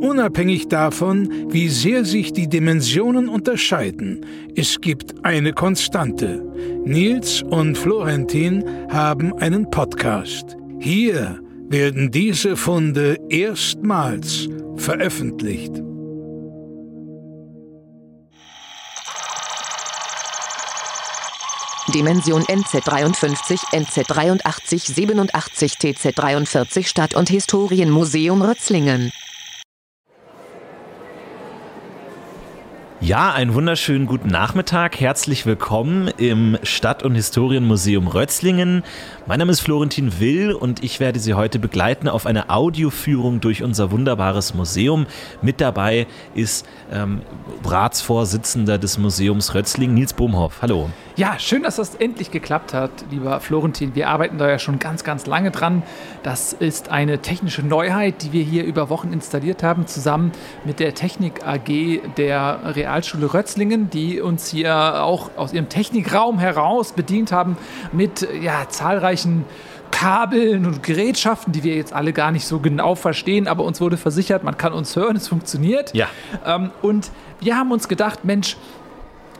Unabhängig davon, wie sehr sich die Dimensionen unterscheiden, es gibt eine Konstante. Nils und Florentin haben einen Podcast. Hier werden diese Funde erstmals veröffentlicht. Dimension NZ53, NZ83, 87, TZ43 Stadt- und Historienmuseum Rötzlingen. Ja, einen wunderschönen guten Nachmittag. Herzlich willkommen im Stadt- und Historienmuseum Rötzlingen. Mein Name ist Florentin Will und ich werde Sie heute begleiten auf eine Audioführung durch unser wunderbares Museum. Mit dabei ist ähm, Ratsvorsitzender des Museums Rötzlingen, Nils Bohmhoff. Hallo. Ja, schön, dass das endlich geklappt hat, lieber Florentin. Wir arbeiten da ja schon ganz, ganz lange dran. Das ist eine technische Neuheit, die wir hier über Wochen installiert haben, zusammen mit der Technik AG der Realschule Rötzlingen, die uns hier auch aus ihrem Technikraum heraus bedient haben mit ja, zahlreichen Kabeln und Gerätschaften, die wir jetzt alle gar nicht so genau verstehen, aber uns wurde versichert, man kann uns hören, es funktioniert. Ja. Ähm, und wir haben uns gedacht, Mensch,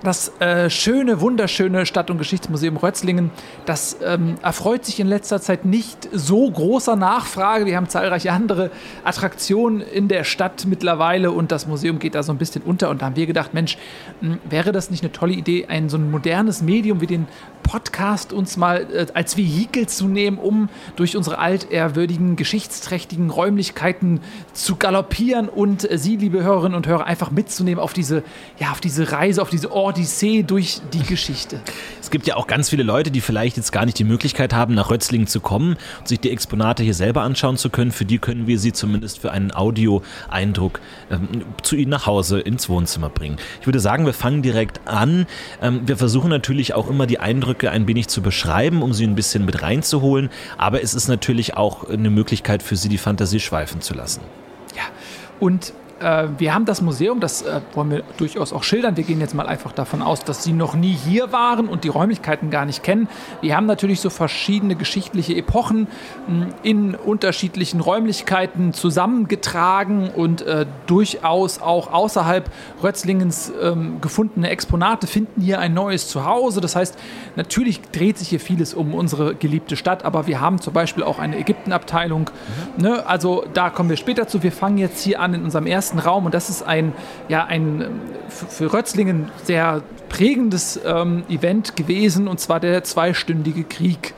das äh, schöne, wunderschöne Stadt- und Geschichtsmuseum Rötzlingen, das ähm, erfreut sich in letzter Zeit nicht so großer Nachfrage. Wir haben zahlreiche andere Attraktionen in der Stadt mittlerweile und das Museum geht da so ein bisschen unter. Und da haben wir gedacht, Mensch, mh, wäre das nicht eine tolle Idee, ein so ein modernes Medium wie den Podcast uns mal äh, als Vehikel zu nehmen, um durch unsere altehrwürdigen, geschichtsträchtigen Räumlichkeiten zu galoppieren und äh, Sie, liebe Hörerinnen und Hörer, einfach mitzunehmen auf diese, ja, auf diese Reise, auf diese Odyssee durch die Geschichte. Es gibt ja auch ganz viele Leute, die vielleicht jetzt gar nicht die Möglichkeit haben, nach Rötzlingen zu kommen und sich die Exponate hier selber anschauen zu können. Für die können wir sie zumindest für einen Audio-Eindruck ähm, zu ihnen nach Hause ins Wohnzimmer bringen. Ich würde sagen, wir fangen direkt an. Ähm, wir versuchen natürlich auch immer die Eindrücke ein wenig zu beschreiben, um sie ein bisschen mit reinzuholen. Aber es ist natürlich auch eine Möglichkeit für sie, die Fantasie schweifen zu lassen. Ja, und äh, wir haben das Museum, das äh, wollen wir durchaus auch schildern. Wir gehen jetzt mal einfach davon aus, dass Sie noch nie hier waren und die Räumlichkeiten gar nicht kennen. Wir haben natürlich so verschiedene geschichtliche Epochen mh, in unterschiedlichen Räumlichkeiten zusammengetragen und äh, durchaus auch außerhalb Rötzlingens ähm, gefundene Exponate finden hier ein neues Zuhause. Das heißt, natürlich dreht sich hier vieles um unsere geliebte Stadt, aber wir haben zum Beispiel auch eine Ägyptenabteilung. Mhm. Ne? Also da kommen wir später zu. Wir fangen jetzt hier an in unserem ersten Raum und das ist ein, ja, ein für Rötzlingen sehr prägendes ähm, Event gewesen und zwar der zweistündige Krieg.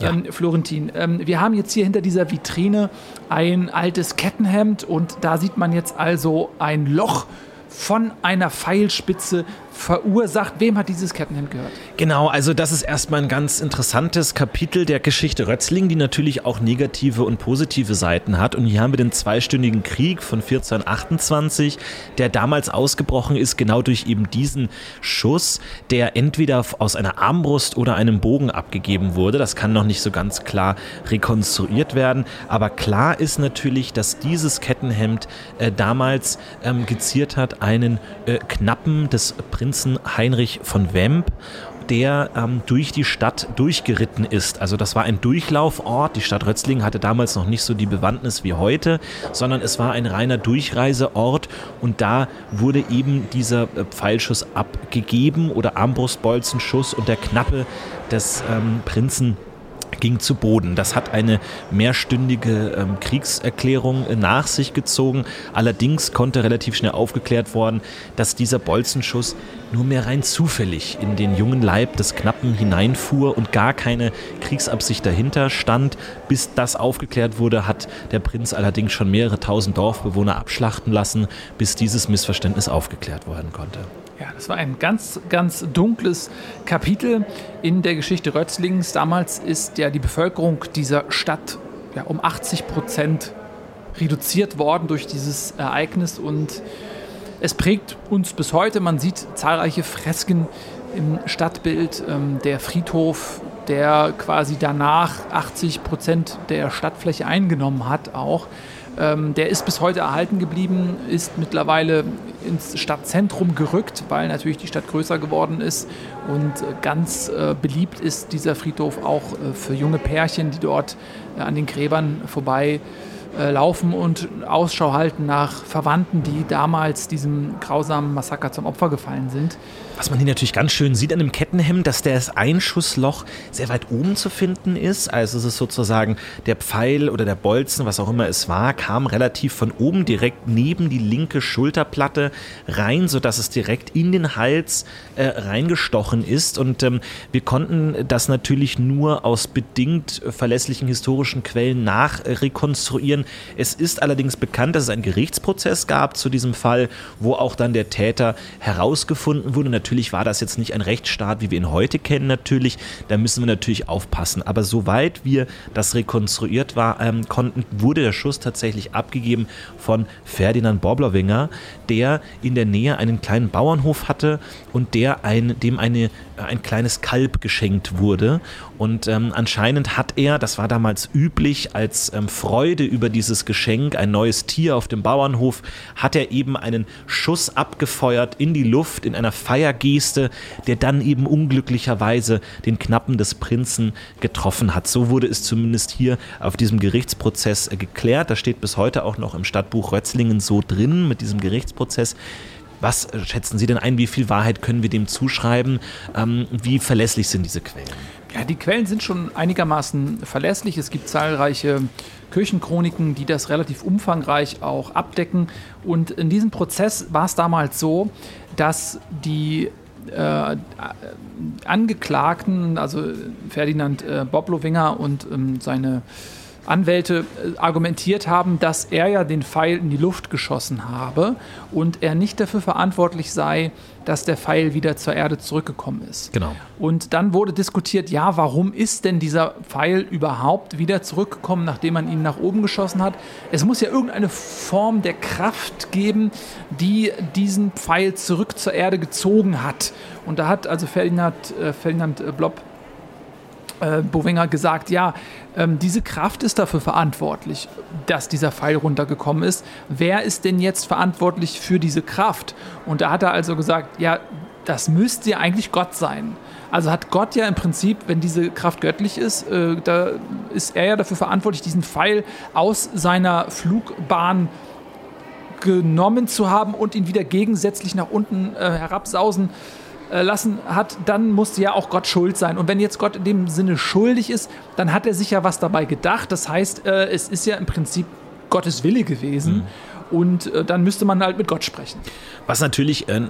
Ja. Ähm, Florentin, ähm, wir haben jetzt hier hinter dieser Vitrine ein altes Kettenhemd und da sieht man jetzt also ein Loch von einer Pfeilspitze verursacht. Wem hat dieses Kettenhemd gehört? Genau, also das ist erstmal ein ganz interessantes Kapitel der Geschichte Rötzling, die natürlich auch negative und positive Seiten hat. Und hier haben wir den zweistündigen Krieg von 1428, der damals ausgebrochen ist, genau durch eben diesen Schuss, der entweder aus einer Armbrust oder einem Bogen abgegeben wurde. Das kann noch nicht so ganz klar rekonstruiert werden. Aber klar ist natürlich, dass dieses Kettenhemd äh, damals ähm, geziert hat einen äh, Knappen des Prinzen Prinzen Heinrich von Wemp der ähm, durch die Stadt durchgeritten ist. Also das war ein Durchlaufort. Die Stadt Rötzlingen hatte damals noch nicht so die Bewandtnis wie heute, sondern es war ein reiner Durchreiseort und da wurde eben dieser äh, Pfeilschuss abgegeben oder Armbrustbolzenschuss und der Knappe des ähm, Prinzen ging zu Boden. Das hat eine mehrstündige ähm, Kriegserklärung äh, nach sich gezogen. Allerdings konnte relativ schnell aufgeklärt worden, dass dieser Bolzenschuss nur mehr rein zufällig in den jungen Leib des Knappen hineinfuhr und gar keine Kriegsabsicht dahinter stand. Bis das aufgeklärt wurde, hat der Prinz allerdings schon mehrere tausend Dorfbewohner abschlachten lassen, bis dieses Missverständnis aufgeklärt werden konnte. Ja, das war ein ganz, ganz dunkles Kapitel in der Geschichte Rötzlings. Damals ist ja die Bevölkerung dieser Stadt ja, um 80 Prozent reduziert worden durch dieses Ereignis und es prägt uns bis heute. Man sieht zahlreiche Fresken im Stadtbild. Ähm, der Friedhof, der quasi danach 80 Prozent der Stadtfläche eingenommen hat, auch. Ähm, der ist bis heute erhalten geblieben, ist mittlerweile ins Stadtzentrum gerückt, weil natürlich die Stadt größer geworden ist. Und ganz äh, beliebt ist dieser Friedhof auch äh, für junge Pärchen, die dort äh, an den Gräbern vorbei äh, laufen und Ausschau halten nach Verwandten, die damals diesem grausamen Massaker zum Opfer gefallen sind. Was man hier natürlich ganz schön sieht an dem Kettenhemd, dass das Einschussloch sehr weit oben zu finden ist. Also es ist sozusagen der Pfeil oder der Bolzen, was auch immer es war, kam relativ von oben direkt neben die linke Schulterplatte rein, sodass es direkt in den Hals äh, reingestochen ist. Und ähm, wir konnten das natürlich nur aus bedingt verlässlichen historischen Quellen nachrekonstruieren. Es ist allerdings bekannt, dass es einen Gerichtsprozess gab zu diesem Fall, wo auch dann der Täter herausgefunden wurde. Natürlich Natürlich war das jetzt nicht ein Rechtsstaat, wie wir ihn heute kennen, natürlich. Da müssen wir natürlich aufpassen. Aber soweit wir das rekonstruiert war, ähm, konnten, wurde der Schuss tatsächlich abgegeben von Ferdinand Borblowinger, der in der Nähe einen kleinen Bauernhof hatte und der ein, dem eine, ein kleines Kalb geschenkt wurde. Und ähm, anscheinend hat er, das war damals üblich, als ähm, Freude über dieses Geschenk, ein neues Tier auf dem Bauernhof, hat er eben einen Schuss abgefeuert in die Luft in einer Feier Geste, der dann eben unglücklicherweise den Knappen des Prinzen getroffen hat. So wurde es zumindest hier auf diesem Gerichtsprozess äh, geklärt. Das steht bis heute auch noch im Stadtbuch Rötzlingen so drin mit diesem Gerichtsprozess. Was äh, schätzen Sie denn ein? Wie viel Wahrheit können wir dem zuschreiben? Ähm, wie verlässlich sind diese Quellen? Ja, die Quellen sind schon einigermaßen verlässlich. Es gibt zahlreiche Kirchenchroniken, die das relativ umfangreich auch abdecken. Und in diesem Prozess war es damals so, dass die äh, Angeklagten, also Ferdinand äh, Boblowinger und ähm, seine Anwälte äh, argumentiert haben, dass er ja den Pfeil in die Luft geschossen habe und er nicht dafür verantwortlich sei, dass der Pfeil wieder zur Erde zurückgekommen ist. Genau. Und dann wurde diskutiert, ja, warum ist denn dieser Pfeil überhaupt wieder zurückgekommen, nachdem man ihn nach oben geschossen hat? Es muss ja irgendeine Form der Kraft geben, die diesen Pfeil zurück zur Erde gezogen hat. Und da hat also Ferdinand, äh, Ferdinand Blob äh, Bowinger gesagt, ja, ähm, diese Kraft ist dafür verantwortlich, dass dieser Pfeil runtergekommen ist. Wer ist denn jetzt verantwortlich für diese Kraft? Und da hat er also gesagt, ja, das müsste ja eigentlich Gott sein. Also hat Gott ja im Prinzip, wenn diese Kraft göttlich ist, äh, da ist er ja dafür verantwortlich, diesen Pfeil aus seiner Flugbahn genommen zu haben und ihn wieder gegensätzlich nach unten äh, herabsausen äh, lassen hat, dann muss ja auch Gott schuld sein. Und wenn jetzt Gott in dem Sinne schuldig ist, dann hat er sich ja was dabei gedacht. Das heißt, äh, es ist ja im Prinzip Gottes Wille gewesen. Mhm. Und äh, dann müsste man halt mit Gott sprechen. Was natürlich ein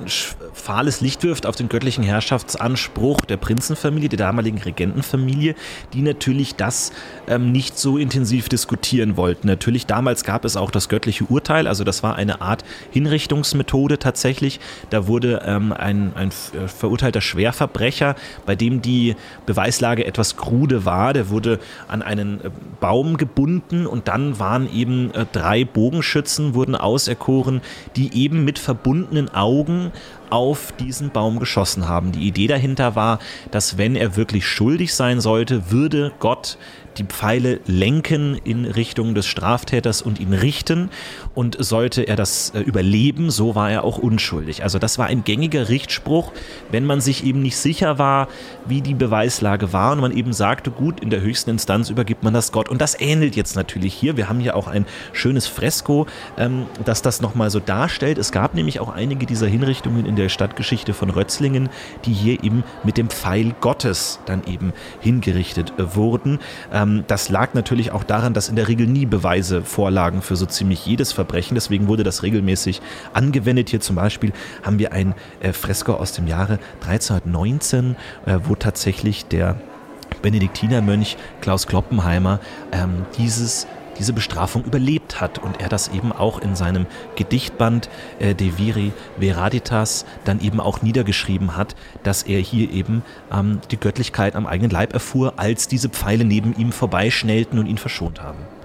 fahles Licht wirft auf den göttlichen Herrschaftsanspruch der Prinzenfamilie, der damaligen Regentenfamilie, die natürlich das ähm, nicht so intensiv diskutieren wollten. Natürlich, damals gab es auch das göttliche Urteil, also das war eine Art Hinrichtungsmethode tatsächlich. Da wurde ähm, ein, ein äh, verurteilter Schwerverbrecher, bei dem die Beweislage etwas krude war, der wurde an einen äh, Baum gebunden und dann waren eben äh, drei Bogenschützen, wurden auserkoren, die eben mit verbunden verbundenen Augen auf diesen Baum geschossen haben. Die Idee dahinter war, dass wenn er wirklich schuldig sein sollte, würde Gott die Pfeile lenken in Richtung des Straftäters und ihn richten. Und sollte er das äh, überleben, so war er auch unschuldig. Also das war ein gängiger Richtspruch, wenn man sich eben nicht sicher war, wie die Beweislage war und man eben sagte, gut, in der höchsten Instanz übergibt man das Gott. Und das ähnelt jetzt natürlich hier. Wir haben hier auch ein schönes Fresko, ähm, das das nochmal so darstellt. Es gab nämlich auch einige dieser Hinrichtungen in der Stadtgeschichte von Rötzlingen, die hier eben mit dem Pfeil Gottes dann eben hingerichtet wurden. Ähm, das lag natürlich auch daran, dass in der Regel nie Beweise vorlagen für so ziemlich jedes Verbrechen. Deswegen wurde das regelmäßig angewendet. Hier zum Beispiel haben wir ein äh, Fresko aus dem Jahre 1319, äh, wo tatsächlich der Benediktinermönch Klaus Kloppenheimer ähm, dieses diese Bestrafung überlebt hat und er das eben auch in seinem Gedichtband äh, De Viri Veraditas dann eben auch niedergeschrieben hat, dass er hier eben ähm, die Göttlichkeit am eigenen Leib erfuhr, als diese Pfeile neben ihm vorbeischnellten und ihn verschont haben.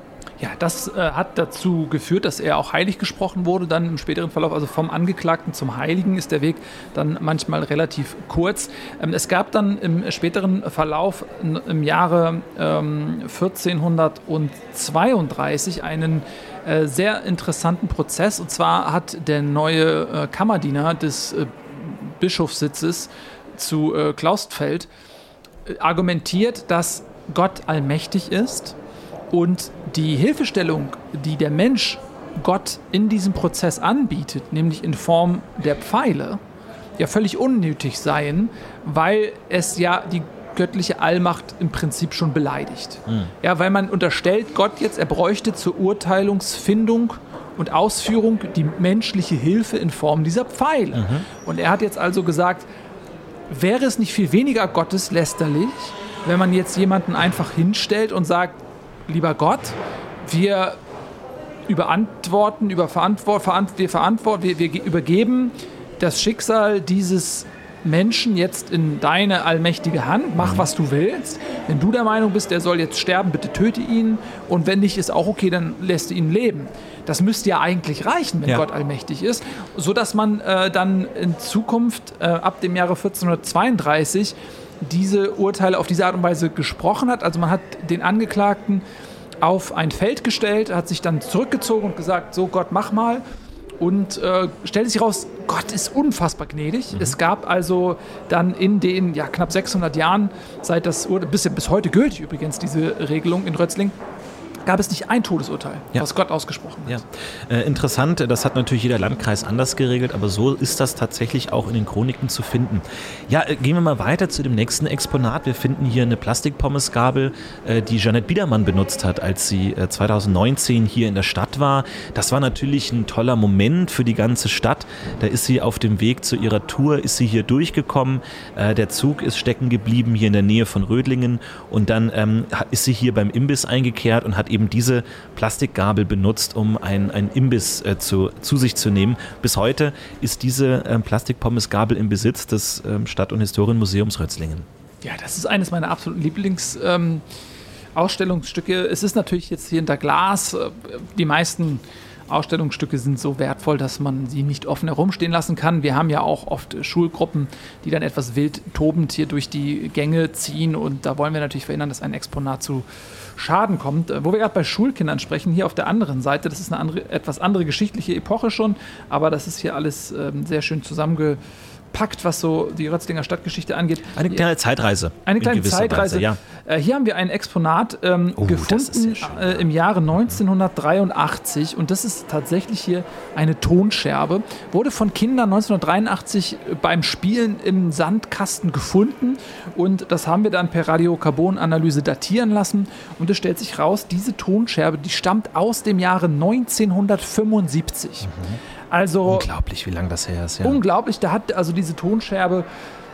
Ja, das äh, hat dazu geführt, dass er auch heilig gesprochen wurde. Dann im späteren Verlauf, also vom Angeklagten zum Heiligen, ist der Weg dann manchmal relativ kurz. Ähm, es gab dann im späteren Verlauf im Jahre ähm, 1432 einen äh, sehr interessanten Prozess. Und zwar hat der neue äh, Kammerdiener des äh, Bischofssitzes zu äh, Klaustfeld äh, argumentiert, dass Gott allmächtig ist und die Hilfestellung, die der Mensch Gott in diesem Prozess anbietet, nämlich in Form der Pfeile, ja völlig unnötig seien, weil es ja die göttliche Allmacht im Prinzip schon beleidigt. Mhm. Ja, weil man unterstellt Gott jetzt, er bräuchte zur Urteilungsfindung und Ausführung die menschliche Hilfe in Form dieser Pfeile. Mhm. Und er hat jetzt also gesagt, wäre es nicht viel weniger gotteslästerlich, wenn man jetzt jemanden einfach hinstellt und sagt, lieber Gott, wir überantworten, über verantwort, verant, wir, verantworten, wir, wir übergeben das Schicksal dieses Menschen jetzt in deine allmächtige Hand, mach was du willst. Wenn du der Meinung bist, der soll jetzt sterben, bitte töte ihn. Und wenn nicht, ist auch okay, dann lässt du ihn leben. Das müsste ja eigentlich reichen, wenn ja. Gott allmächtig ist, sodass man äh, dann in Zukunft äh, ab dem Jahre 1432 diese Urteile auf diese Art und Weise gesprochen hat. Also man hat den Angeklagten auf ein Feld gestellt, hat sich dann zurückgezogen und gesagt, so Gott, mach mal. Und äh, stellte sich raus, Gott ist unfassbar gnädig. Mhm. Es gab also dann in den ja, knapp 600 Jahren, seit das Urteil, bis, bis heute gültig übrigens, diese Regelung in Rötzling, gab es nicht ein Todesurteil, ja. was Gott ausgesprochen hat. Ja. Äh, interessant, das hat natürlich jeder Landkreis anders geregelt, aber so ist das tatsächlich auch in den Chroniken zu finden. Ja, äh, gehen wir mal weiter zu dem nächsten Exponat. Wir finden hier eine Plastikpommesgabel, äh, die Jeanette Biedermann benutzt hat, als sie äh, 2019 hier in der Stadt war. Das war natürlich ein toller Moment für die ganze Stadt. Da ist sie auf dem Weg zu ihrer Tour, ist sie hier durchgekommen. Äh, der Zug ist stecken geblieben hier in der Nähe von Rödlingen und dann ähm, ist sie hier beim Imbiss eingekehrt und hat eben diese Plastikgabel benutzt, um einen, Imbiss äh, zu, zu sich zu nehmen. Bis heute ist diese ähm, Plastikpommesgabel im Besitz des ähm, Stadt- und Historienmuseums Rötzlingen. Ja, das ist eines meiner absoluten Lieblings. Ähm, Ausstellungsstücke. Es ist natürlich jetzt hier hinter Glas. Äh, die meisten Ausstellungsstücke sind so wertvoll, dass man sie nicht offen herumstehen lassen kann. Wir haben ja auch oft Schulgruppen, die dann etwas wild tobend hier durch die Gänge ziehen und da wollen wir natürlich verhindern, dass ein Exponat zu Schaden kommt. Wo wir gerade bei Schulkindern sprechen, hier auf der anderen Seite, das ist eine andere, etwas andere geschichtliche Epoche schon, aber das ist hier alles ähm, sehr schön zusammengefasst packt, was so die Rötzlinger Stadtgeschichte angeht. Eine kleine Zeitreise. Eine kleine Zeitreise. Weise, ja. Äh, hier haben wir ein Exponat ähm, oh, gefunden äh, im Jahre 1983 und das ist tatsächlich hier eine Tonscherbe. Wurde von Kindern 1983 beim Spielen im Sandkasten gefunden und das haben wir dann per Radiokarbonanalyse datieren lassen und es stellt sich raus, diese Tonscherbe, die stammt aus dem Jahre 1975. Mhm. Also unglaublich, wie lange das her ist. Ja. Unglaublich, da hat also diese Tonscherbe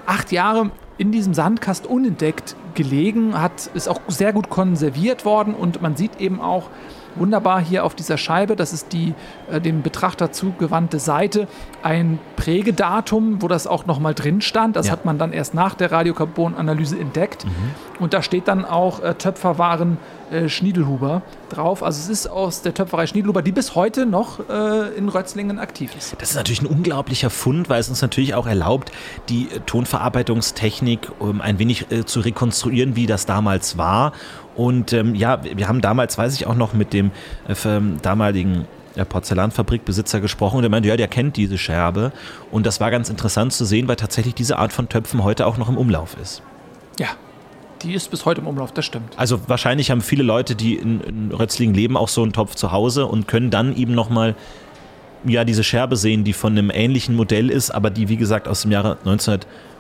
acht Jahre in diesem Sandkast unentdeckt gelegen, hat, ist auch sehr gut konserviert worden und man sieht eben auch wunderbar hier auf dieser Scheibe, das ist die äh, dem Betrachter zugewandte Seite, ein Prägedatum, wo das auch nochmal drin stand. Das ja. hat man dann erst nach der Radiokarbonanalyse entdeckt. Mhm. Und da steht dann auch äh, Töpferwaren äh, Schniedelhuber drauf. Also es ist aus der Töpferei Schniedelhuber, die bis heute noch äh, in Rötzlingen aktiv ist. Das ist natürlich ein unglaublicher Fund, weil es uns natürlich auch erlaubt, die Tonverarbeitungstechnik um ein wenig äh, zu rekonstruieren, wie das damals war. Und ähm, ja, wir haben damals, weiß ich auch noch, mit dem äh, damaligen der Porzellanfabrikbesitzer gesprochen und er meinte, ja, der kennt diese Scherbe. Und das war ganz interessant zu sehen, weil tatsächlich diese Art von Töpfen heute auch noch im Umlauf ist. Ja, die ist bis heute im Umlauf, das stimmt. Also wahrscheinlich haben viele Leute, die in, in Rötzlingen leben, auch so einen Topf zu Hause und können dann eben nochmal ja, diese Scherbe sehen, die von einem ähnlichen Modell ist, aber die, wie gesagt, aus dem Jahre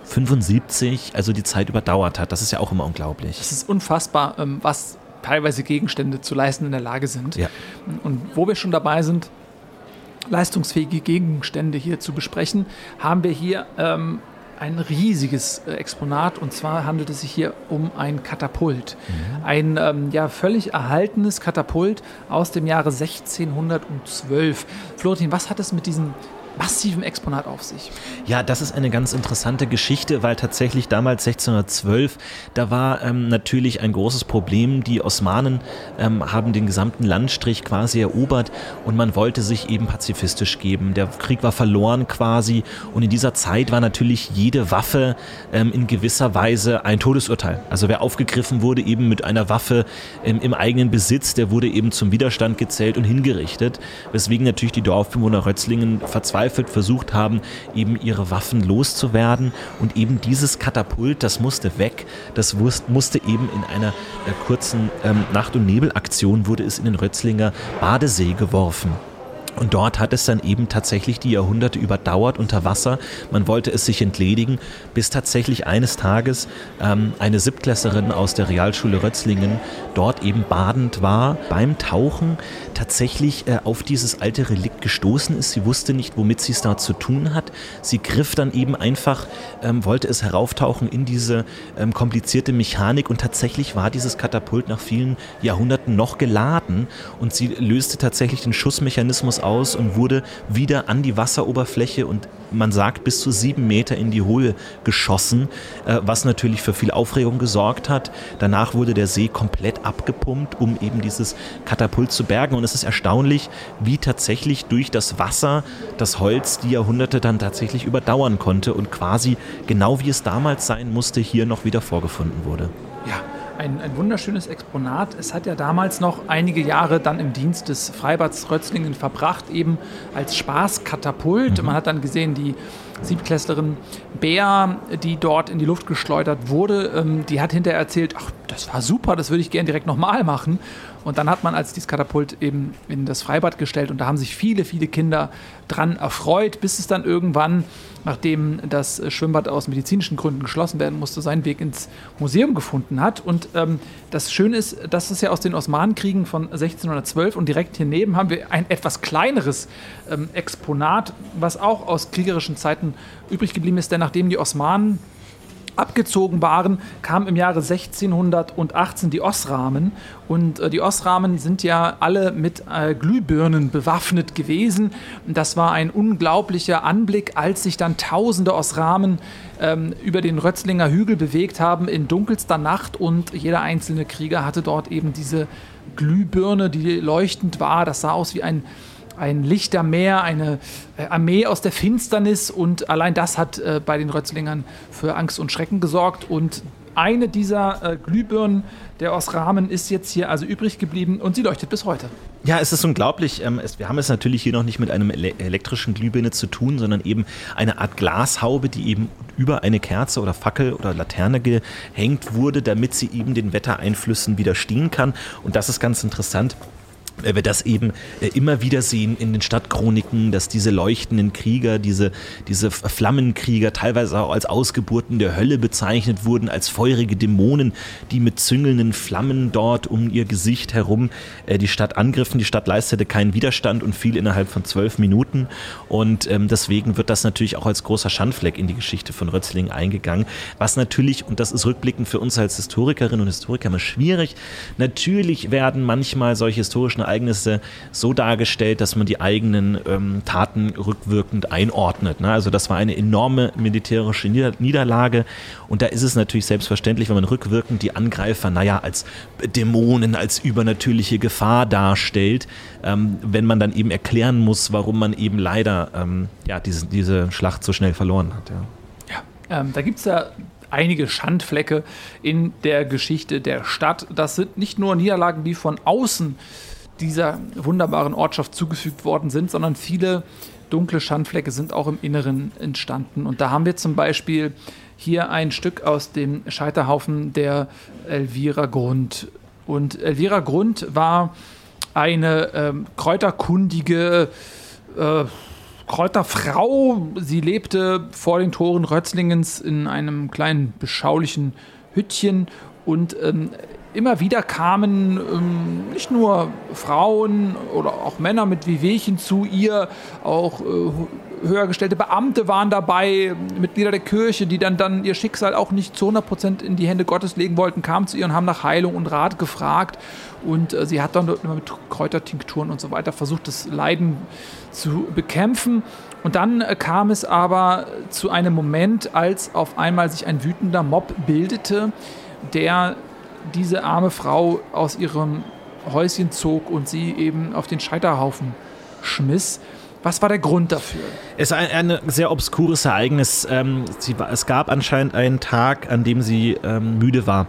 1975, also die Zeit überdauert hat. Das ist ja auch immer unglaublich. Es ist unfassbar, ähm, was teilweise Gegenstände zu leisten in der Lage sind. Ja. Und wo wir schon dabei sind, leistungsfähige Gegenstände hier zu besprechen, haben wir hier ähm, ein riesiges äh, Exponat und zwar handelt es sich hier um ein Katapult. Mhm. Ein ähm, ja, völlig erhaltenes Katapult aus dem Jahre 1612. Florentin, was hat es mit diesem massiven Exponat auf sich. Ja, das ist eine ganz interessante Geschichte, weil tatsächlich damals 1612, da war ähm, natürlich ein großes Problem. Die Osmanen ähm, haben den gesamten Landstrich quasi erobert und man wollte sich eben pazifistisch geben. Der Krieg war verloren quasi und in dieser Zeit war natürlich jede Waffe ähm, in gewisser Weise ein Todesurteil. Also wer aufgegriffen wurde eben mit einer Waffe ähm, im eigenen Besitz, der wurde eben zum Widerstand gezählt und hingerichtet, weswegen natürlich die Dorfbewohner Rötzlingen verzweifelt versucht haben, eben ihre Waffen loszuwerden. Und eben dieses Katapult, das musste weg, das musste eben in einer äh, kurzen ähm, Nacht- und Nebelaktion, wurde es in den Rötzlinger Badesee geworfen. Und dort hat es dann eben tatsächlich die Jahrhunderte überdauert unter Wasser. Man wollte es sich entledigen, bis tatsächlich eines Tages ähm, eine Siebtklässlerin aus der Realschule Rötzlingen dort eben badend war, beim Tauchen tatsächlich äh, auf dieses alte Relikt gestoßen ist. Sie wusste nicht, womit sie es da zu tun hat. Sie griff dann eben einfach, ähm, wollte es herauftauchen in diese ähm, komplizierte Mechanik und tatsächlich war dieses Katapult nach vielen Jahrhunderten noch geladen und sie löste tatsächlich den Schussmechanismus aus und wurde wieder an die Wasseroberfläche und man sagt bis zu sieben Meter in die Höhe geschossen, äh, was natürlich für viel Aufregung gesorgt hat. Danach wurde der See komplett abgepumpt, um eben dieses Katapult zu bergen und es ist erstaunlich, wie tatsächlich durch das Wasser das Holz die Jahrhunderte dann tatsächlich überdauern konnte und quasi genau wie es damals sein musste, hier noch wieder vorgefunden wurde. Ja, ein, ein, wunderschönes Exponat. Es hat ja damals noch einige Jahre dann im Dienst des Freibads Rötzlingen verbracht, eben als Spaßkatapult. Mhm. Man hat dann gesehen, die Siebtklässlerin Bär, die dort in die Luft geschleudert wurde, ähm, die hat hinterher erzählt, ach, das war super, das würde ich gerne direkt nochmal machen. Und dann hat man als dieses Katapult eben in das Freibad gestellt und da haben sich viele, viele Kinder dran erfreut, bis es dann irgendwann, nachdem das Schwimmbad aus medizinischen Gründen geschlossen werden musste, seinen Weg ins Museum gefunden hat. Und ähm, das Schöne ist, das ist ja aus den Osmanenkriegen von 1612 und direkt hier neben haben wir ein etwas kleineres ähm, Exponat, was auch aus kriegerischen Zeiten übrig geblieben ist, denn nachdem die Osmanen abgezogen waren, kamen im Jahre 1618 die Osramen. Und äh, die Osramen sind ja alle mit äh, Glühbirnen bewaffnet gewesen. Das war ein unglaublicher Anblick, als sich dann tausende Osramen ähm, über den Rötzlinger Hügel bewegt haben in dunkelster Nacht und jeder einzelne Krieger hatte dort eben diese Glühbirne, die leuchtend war. Das sah aus wie ein ein Lichtermeer, eine äh, Armee aus der Finsternis und allein das hat äh, bei den Rötzlingern für Angst und Schrecken gesorgt und eine dieser äh, Glühbirnen der Osramen ist jetzt hier also übrig geblieben und sie leuchtet bis heute. Ja, es ist unglaublich. Ähm, es, wir haben es natürlich hier noch nicht mit einem ele elektrischen Glühbirne zu tun, sondern eben eine Art Glashaube, die eben über eine Kerze oder Fackel oder Laterne gehängt wurde, damit sie eben den Wettereinflüssen widerstehen kann. Und das ist ganz interessant weil wir das eben äh, immer wieder sehen in den Stadtchroniken, dass diese leuchtenden Krieger, diese, diese Flammenkrieger teilweise auch als Ausgeburten der Hölle bezeichnet wurden, als feurige Dämonen, die mit züngelnden Flammen dort um ihr Gesicht herum äh, die Stadt angriffen. Die Stadt leistete keinen Widerstand und fiel innerhalb von zwölf Minuten. Und ähm, deswegen wird das natürlich auch als großer Schandfleck in die Geschichte von Rötzlingen eingegangen. Was natürlich, und das ist rückblickend für uns als Historikerinnen und Historiker immer schwierig, natürlich werden manchmal solche historischen Ereignisse so dargestellt, dass man die eigenen ähm, Taten rückwirkend einordnet. Ne? Also das war eine enorme militärische Nieder Niederlage und da ist es natürlich selbstverständlich, wenn man rückwirkend die Angreifer, naja, als Dämonen, als übernatürliche Gefahr darstellt, ähm, wenn man dann eben erklären muss, warum man eben leider ähm, ja, diese, diese Schlacht so schnell verloren hat. Ja, ja ähm, da gibt es ja einige Schandflecke in der Geschichte der Stadt. Das sind nicht nur Niederlagen, die von außen dieser wunderbaren Ortschaft zugefügt worden sind, sondern viele dunkle Schandflecke sind auch im Inneren entstanden. Und da haben wir zum Beispiel hier ein Stück aus dem Scheiterhaufen der Elvira Grund. Und Elvira Grund war eine ähm, kräuterkundige äh, Kräuterfrau. Sie lebte vor den Toren Rötzlingens in einem kleinen beschaulichen Hüttchen und ähm, immer wieder kamen ähm, nicht nur Frauen oder auch Männer mit Wehwehchen zu ihr, auch äh, höher gestellte Beamte waren dabei, Mitglieder der Kirche, die dann, dann ihr Schicksal auch nicht zu 100 Prozent in die Hände Gottes legen wollten, kamen zu ihr und haben nach Heilung und Rat gefragt. Und äh, sie hat dann immer mit Kräutertinkturen und so weiter versucht, das Leiden zu bekämpfen. Und dann äh, kam es aber zu einem Moment, als auf einmal sich ein wütender Mob bildete, der diese arme Frau aus ihrem Häuschen zog und sie eben auf den Scheiterhaufen schmiss. Was war der Grund dafür? Es ist ein, ein sehr obskures Ereignis. Ähm, sie, es gab anscheinend einen Tag, an dem sie ähm, müde war.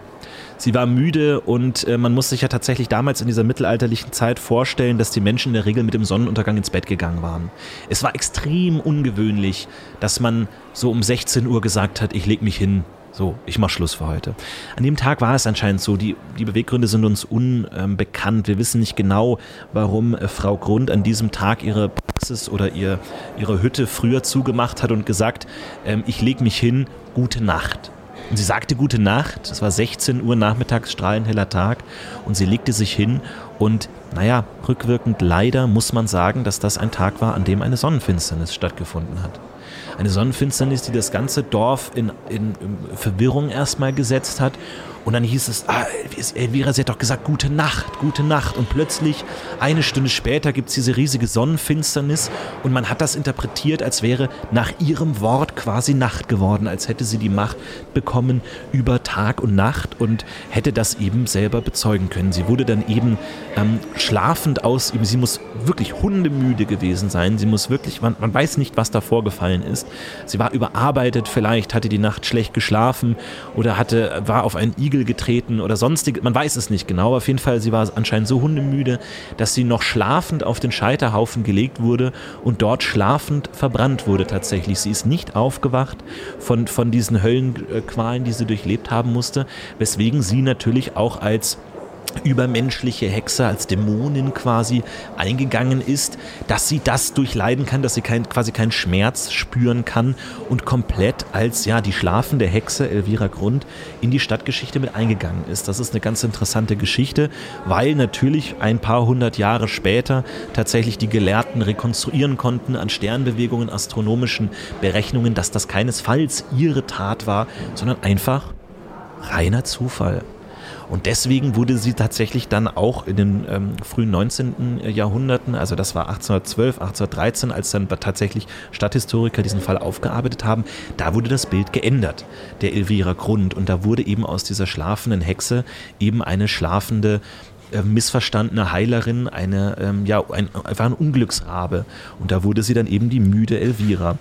Sie war müde und äh, man muss sich ja tatsächlich damals in dieser mittelalterlichen Zeit vorstellen, dass die Menschen in der Regel mit dem Sonnenuntergang ins Bett gegangen waren. Es war extrem ungewöhnlich, dass man so um 16 Uhr gesagt hat, ich leg mich hin, so, ich mach Schluss für heute. An dem Tag war es anscheinend so, die, die Beweggründe sind uns unbekannt. Wir wissen nicht genau, warum äh, Frau Grund an diesem Tag ihre Praxis oder ihr, ihre Hütte früher zugemacht hat und gesagt, ähm, ich leg mich hin, gute Nacht. Und sie sagte gute Nacht, es war 16 Uhr nachmittags, strahlend heller Tag, und sie legte sich hin und, naja, rückwirkend leider muss man sagen, dass das ein Tag war, an dem eine Sonnenfinsternis stattgefunden hat. Eine Sonnenfinsternis, die das ganze Dorf in, in, in Verwirrung erstmal gesetzt hat und dann hieß es, ah, Elvira, sie hat doch gesagt, gute Nacht, gute Nacht. Und plötzlich, eine Stunde später, gibt es diese riesige Sonnenfinsternis und man hat das interpretiert, als wäre nach ihrem Wort quasi Nacht geworden, als hätte sie die Macht bekommen über Tag und Nacht und hätte das eben selber bezeugen können. Sie wurde dann eben ähm, schlafend aus, sie muss wirklich hundemüde gewesen sein, sie muss wirklich, man, man weiß nicht, was da vorgefallen ist. Sie war überarbeitet vielleicht, hatte die Nacht schlecht geschlafen oder hatte, war auf einen Igel getreten oder sonstige, man weiß es nicht genau, auf jeden Fall, sie war anscheinend so hundemüde, dass sie noch schlafend auf den Scheiterhaufen gelegt wurde und dort schlafend verbrannt wurde tatsächlich. Sie ist nicht aufgewacht von, von diesen Höllenqualen, die sie durchlebt haben musste, weswegen sie natürlich auch als übermenschliche Hexe als Dämonin quasi eingegangen ist, dass sie das durchleiden kann, dass sie kein, quasi keinen Schmerz spüren kann und komplett als ja die schlafende Hexe Elvira Grund in die Stadtgeschichte mit eingegangen ist. Das ist eine ganz interessante Geschichte, weil natürlich ein paar hundert Jahre später tatsächlich die Gelehrten rekonstruieren konnten an Sternbewegungen, astronomischen Berechnungen, dass das keinesfalls ihre Tat war, sondern einfach reiner Zufall. Und deswegen wurde sie tatsächlich dann auch in den ähm, frühen 19. Jahrhunderten, also das war 1812, 1813, als dann tatsächlich Stadthistoriker diesen Fall aufgearbeitet haben, da wurde das Bild geändert, der Elvira Grund. Und da wurde eben aus dieser schlafenden Hexe eben eine schlafende äh, missverstandene Heilerin, eine, ähm, ja, ein, einfach ein Unglücksrabe. Und da wurde sie dann eben die müde Elvira.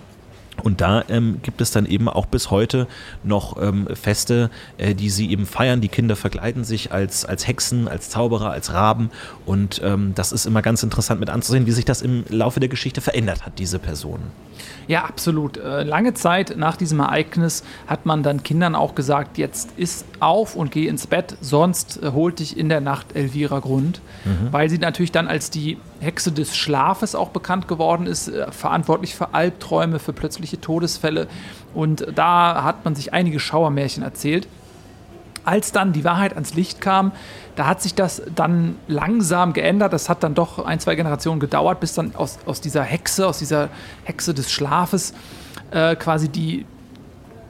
Und da ähm, gibt es dann eben auch bis heute noch ähm, Feste, äh, die sie eben feiern. Die Kinder verkleiden sich als, als Hexen, als Zauberer, als Raben. Und ähm, das ist immer ganz interessant mit anzusehen, wie sich das im Laufe der Geschichte verändert hat, diese Personen. Ja, absolut. Äh, lange Zeit nach diesem Ereignis hat man dann Kindern auch gesagt, jetzt ist auf und geh ins Bett, sonst äh, holt dich in der Nacht Elvira Grund, mhm. weil sie natürlich dann als die Hexe des Schlafes auch bekannt geworden ist, äh, verantwortlich für Albträume, für plötzliche Todesfälle. Und da hat man sich einige Schauermärchen erzählt. Als dann die Wahrheit ans Licht kam, da hat sich das dann langsam geändert. Das hat dann doch ein, zwei Generationen gedauert, bis dann aus, aus dieser Hexe, aus dieser Hexe des Schlafes äh, quasi die,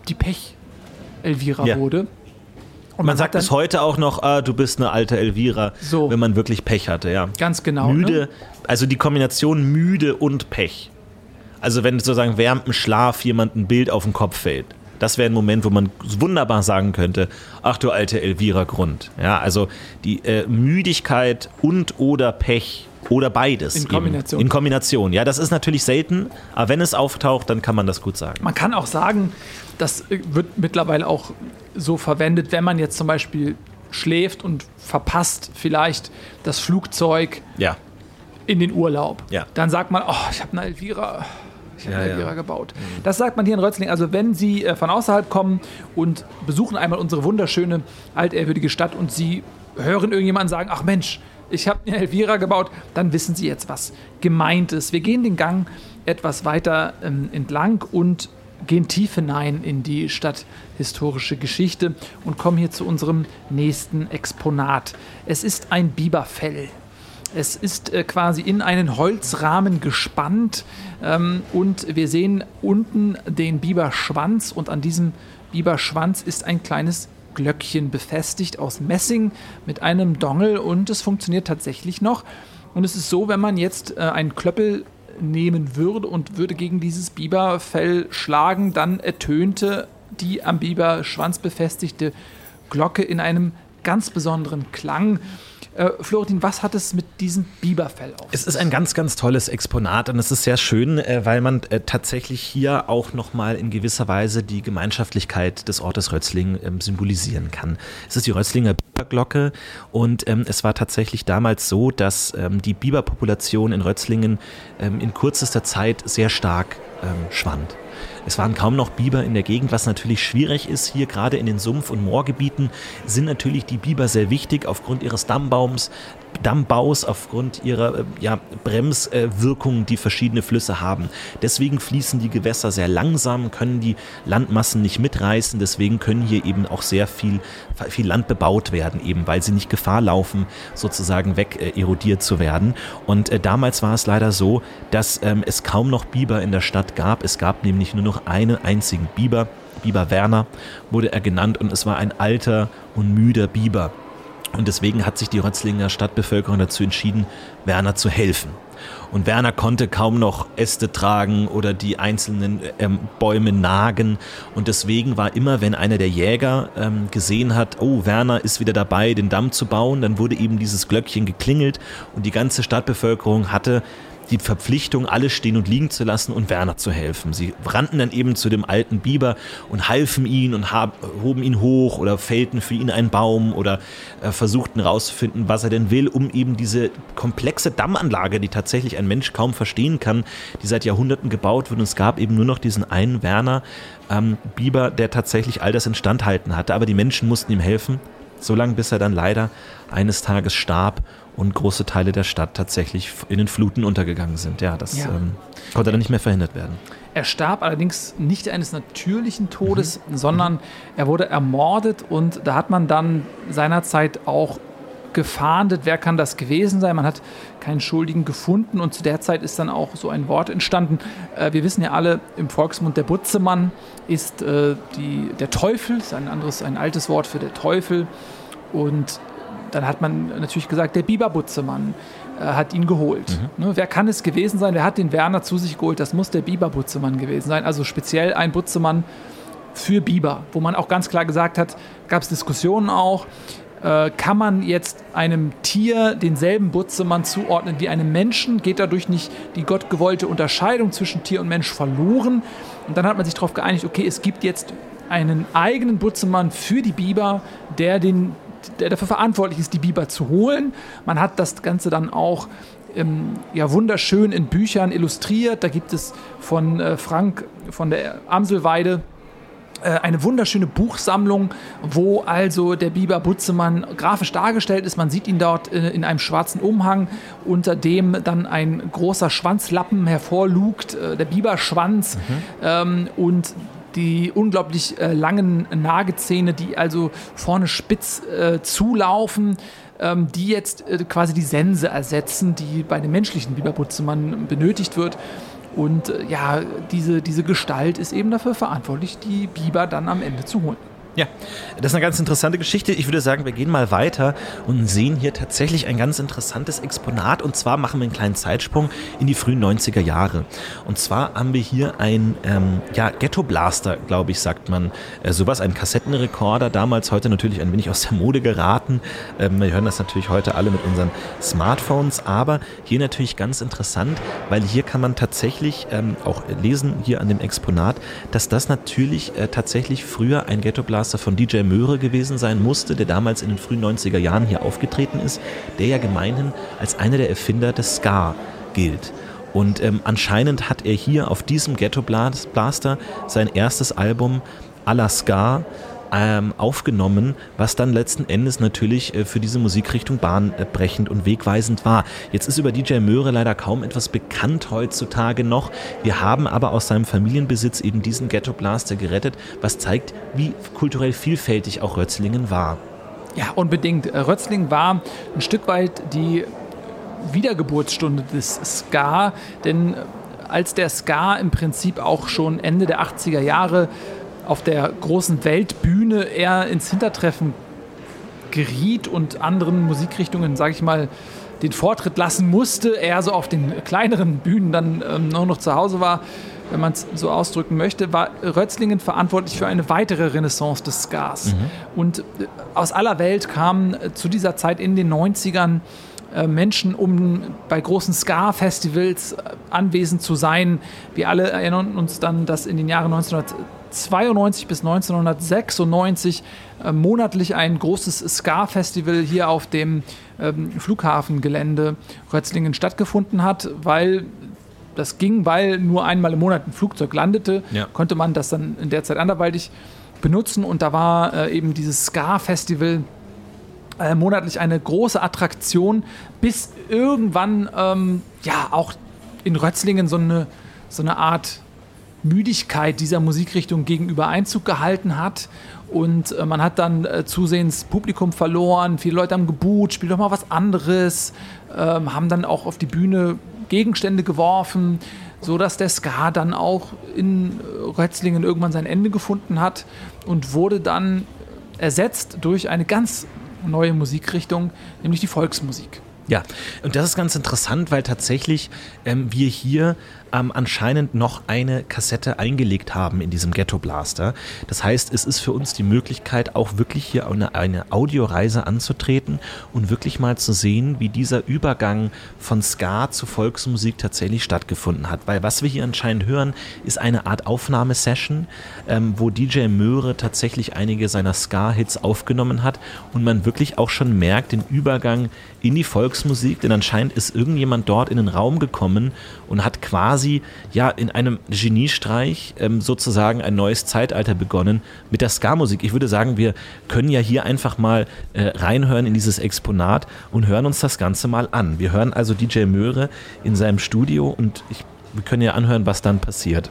die Pech-Elvira ja. wurde. Und man, man sagt bis heute auch noch, ah, du bist eine alte Elvira, so. wenn man wirklich Pech hatte, ja. Ganz genau. Müde, ne? also die Kombination müde und Pech. Also wenn sozusagen während dem Schlaf jemand ein Bild auf den Kopf fällt. Das wäre ein Moment, wo man wunderbar sagen könnte, ach du alte Elvira Grund. Ja, also die äh, Müdigkeit und oder Pech oder beides. In Kombination. Eben. In Kombination. Ja, das ist natürlich selten, aber wenn es auftaucht, dann kann man das gut sagen. Man kann auch sagen, das wird mittlerweile auch so verwendet, wenn man jetzt zum Beispiel schläft und verpasst vielleicht das Flugzeug ja. in den Urlaub. Ja. Dann sagt man, oh, ich habe eine Elvira ich habe ja, ja. gebaut. Mhm. Das sagt man hier in Rötzling. Also wenn Sie äh, von außerhalb kommen und besuchen einmal unsere wunderschöne, altehrwürdige Stadt und Sie hören irgendjemanden sagen, ach Mensch, ich habe eine Elvira gebaut, dann wissen Sie jetzt, was gemeint ist. Wir gehen den Gang etwas weiter ähm, entlang und gehen tief hinein in die stadthistorische Geschichte und kommen hier zu unserem nächsten Exponat. Es ist ein Biberfell. Es ist äh, quasi in einen Holzrahmen gespannt ähm, und wir sehen unten den Biberschwanz und an diesem Biberschwanz ist ein kleines Glöckchen befestigt aus Messing mit einem Dongel und es funktioniert tatsächlich noch. Und es ist so, wenn man jetzt äh, einen Klöppel nehmen würde und würde gegen dieses Biberfell schlagen, dann ertönte die am Biberschwanz befestigte Glocke in einem ganz besonderen Klang. Äh, Florentin, was hat es mit diesem Biberfell auf? Es ist ein ganz, ganz tolles Exponat und es ist sehr schön, äh, weil man äh, tatsächlich hier auch nochmal in gewisser Weise die Gemeinschaftlichkeit des Ortes Rötzling ähm, symbolisieren kann. Es ist die Rötzlinger Biberglocke und ähm, es war tatsächlich damals so, dass ähm, die Biberpopulation in Rötzlingen ähm, in kürzester Zeit sehr stark ähm, schwand. Es waren kaum noch Biber in der Gegend, was natürlich schwierig ist. Hier gerade in den Sumpf- und Moorgebieten sind natürlich die Biber sehr wichtig aufgrund ihres Dammbaums, Dammbaus, aufgrund ihrer äh, ja, Bremswirkung, die verschiedene Flüsse haben. Deswegen fließen die Gewässer sehr langsam, können die Landmassen nicht mitreißen. Deswegen können hier eben auch sehr viel, viel Land bebaut werden, eben weil sie nicht Gefahr laufen, sozusagen weg äh, erodiert zu werden. Und äh, damals war es leider so, dass ähm, es kaum noch Biber in der Stadt gab. Es gab nämlich nur noch einen einzigen Biber. Biber Werner wurde er genannt und es war ein alter und müder Biber. Und deswegen hat sich die Rötzlinger Stadtbevölkerung dazu entschieden, Werner zu helfen. Und Werner konnte kaum noch Äste tragen oder die einzelnen ähm, Bäume nagen. Und deswegen war immer, wenn einer der Jäger ähm, gesehen hat, oh, Werner ist wieder dabei, den Damm zu bauen, dann wurde eben dieses Glöckchen geklingelt und die ganze Stadtbevölkerung hatte die Verpflichtung, alles stehen und liegen zu lassen und Werner zu helfen. Sie rannten dann eben zu dem alten Biber und halfen ihn und hoben ihn hoch oder fällten für ihn einen Baum oder äh, versuchten herauszufinden, was er denn will, um eben diese komplexe Dammanlage, die tatsächlich ein Mensch kaum verstehen kann, die seit Jahrhunderten gebaut wird. Und es gab eben nur noch diesen einen Werner ähm, Biber, der tatsächlich all das instandhalten hatte. Aber die Menschen mussten ihm helfen, so lange bis er dann leider eines Tages starb und große Teile der Stadt tatsächlich in den Fluten untergegangen sind. Ja, das ja. Ähm, konnte dann nicht mehr verhindert werden. Er starb allerdings nicht eines natürlichen Todes, mhm. sondern er wurde ermordet und da hat man dann seinerzeit auch gefahndet, wer kann das gewesen sein. Man hat keinen Schuldigen gefunden und zu der Zeit ist dann auch so ein Wort entstanden. Äh, wir wissen ja alle, im Volksmund der Butzemann ist äh, die, der Teufel, ist ein anderes, ein altes Wort für der Teufel. Und dann hat man natürlich gesagt, der Biberbutzemann äh, hat ihn geholt. Mhm. Ne, wer kann es gewesen sein? Wer hat den Werner zu sich geholt? Das muss der Biberbutzemann gewesen sein. Also speziell ein Butzemann für Biber, wo man auch ganz klar gesagt hat, gab es Diskussionen auch, äh, kann man jetzt einem Tier denselben Butzemann zuordnen wie einem Menschen? Geht dadurch nicht die gottgewollte Unterscheidung zwischen Tier und Mensch verloren? Und dann hat man sich darauf geeinigt, okay, es gibt jetzt einen eigenen Butzemann für die Biber, der den der dafür verantwortlich ist, die Biber zu holen. Man hat das Ganze dann auch ähm, ja, wunderschön in Büchern illustriert. Da gibt es von äh, Frank von der Amselweide eine wunderschöne Buchsammlung, wo also der Biber Butzemann grafisch dargestellt ist. Man sieht ihn dort äh, in einem schwarzen Umhang, unter dem dann ein großer Schwanzlappen hervorlugt, äh, der Biberschwanz. Mhm. Ähm, und die unglaublich äh, langen Nagezähne, die also vorne spitz äh, zulaufen, ähm, die jetzt äh, quasi die Sense ersetzen, die bei dem menschlichen Biberbutzemann benötigt wird. Und äh, ja, diese, diese Gestalt ist eben dafür verantwortlich, die Biber dann am Ende zu holen. Ja, das ist eine ganz interessante Geschichte. Ich würde sagen, wir gehen mal weiter und sehen hier tatsächlich ein ganz interessantes Exponat. Und zwar machen wir einen kleinen Zeitsprung in die frühen 90er Jahre. Und zwar haben wir hier ein ähm, ja, Ghetto-Blaster, glaube ich, sagt man. Äh, sowas, ein Kassettenrekorder, damals heute natürlich ein wenig aus der Mode geraten. Ähm, wir hören das natürlich heute alle mit unseren Smartphones. Aber hier natürlich ganz interessant, weil hier kann man tatsächlich ähm, auch lesen, hier an dem Exponat, dass das natürlich äh, tatsächlich früher ein Ghetto-Blaster Podcaster von DJ Möhre gewesen sein musste, der damals in den frühen 90er Jahren hier aufgetreten ist, der ja gemeinhin als einer der Erfinder des Ska gilt. Und ähm, anscheinend hat er hier auf diesem Ghetto Blaster sein erstes Album à la Ska ähm, aufgenommen, was dann letzten Endes natürlich äh, für diese Musikrichtung bahnbrechend und wegweisend war. Jetzt ist über DJ Möhre leider kaum etwas bekannt heutzutage noch. Wir haben aber aus seinem Familienbesitz eben diesen Ghetto Blaster gerettet, was zeigt, wie kulturell vielfältig auch Rötzlingen war. Ja, unbedingt. Äh, Rötzlingen war ein Stück weit die Wiedergeburtsstunde des Ska, denn als der Ska im Prinzip auch schon Ende der 80er Jahre auf der großen Weltbühne eher ins Hintertreffen geriet und anderen Musikrichtungen, sage ich mal, den Vortritt lassen musste, er so auf den kleineren Bühnen dann ähm, nur noch zu Hause war, wenn man es so ausdrücken möchte, war Rötzlingen verantwortlich für eine weitere Renaissance des Skas. Mhm. Und äh, aus aller Welt kamen äh, zu dieser Zeit in den 90ern äh, Menschen, um bei großen Ska-Festivals anwesend zu sein. Wir alle erinnern uns dann, dass in den Jahren 1992 bis 1996 äh, monatlich ein großes Ska-Festival hier auf dem ähm, Flughafengelände Rötzlingen stattgefunden hat, weil das ging, weil nur einmal im Monat ein Flugzeug landete, ja. konnte man das dann in der Zeit anderweitig benutzen und da war äh, eben dieses Ska-Festival äh, monatlich eine große Attraktion, bis irgendwann ähm, ja auch in Rötzlingen so eine, so eine Art Müdigkeit dieser Musikrichtung gegenüber Einzug gehalten hat. Und äh, man hat dann äh, zusehends Publikum verloren, viele Leute haben geboot, spiel doch mal was anderes, ähm, haben dann auch auf die Bühne Gegenstände geworfen, sodass der Ska dann auch in Rötzlingen irgendwann sein Ende gefunden hat und wurde dann ersetzt durch eine ganz neue Musikrichtung, nämlich die Volksmusik. Ja, und das ist ganz interessant, weil tatsächlich ähm, wir hier ähm, anscheinend noch eine Kassette eingelegt haben in diesem Ghetto Blaster. Das heißt, es ist für uns die Möglichkeit, auch wirklich hier eine, eine Audioreise anzutreten und wirklich mal zu sehen, wie dieser Übergang von Ska zu Volksmusik tatsächlich stattgefunden hat. Weil was wir hier anscheinend hören, ist eine Art Aufnahmesession, ähm, wo DJ Möhre tatsächlich einige seiner Ska-Hits aufgenommen hat und man wirklich auch schon merkt den Übergang in die Volksmusik, denn anscheinend ist irgendjemand dort in den Raum gekommen und hat quasi ja in einem Geniestreich ähm, sozusagen ein neues Zeitalter begonnen mit der Ska-Musik. Ich würde sagen, wir können ja hier einfach mal äh, reinhören in dieses Exponat und hören uns das Ganze mal an. Wir hören also DJ Möhre in seinem Studio und ich, wir können ja anhören, was dann passiert.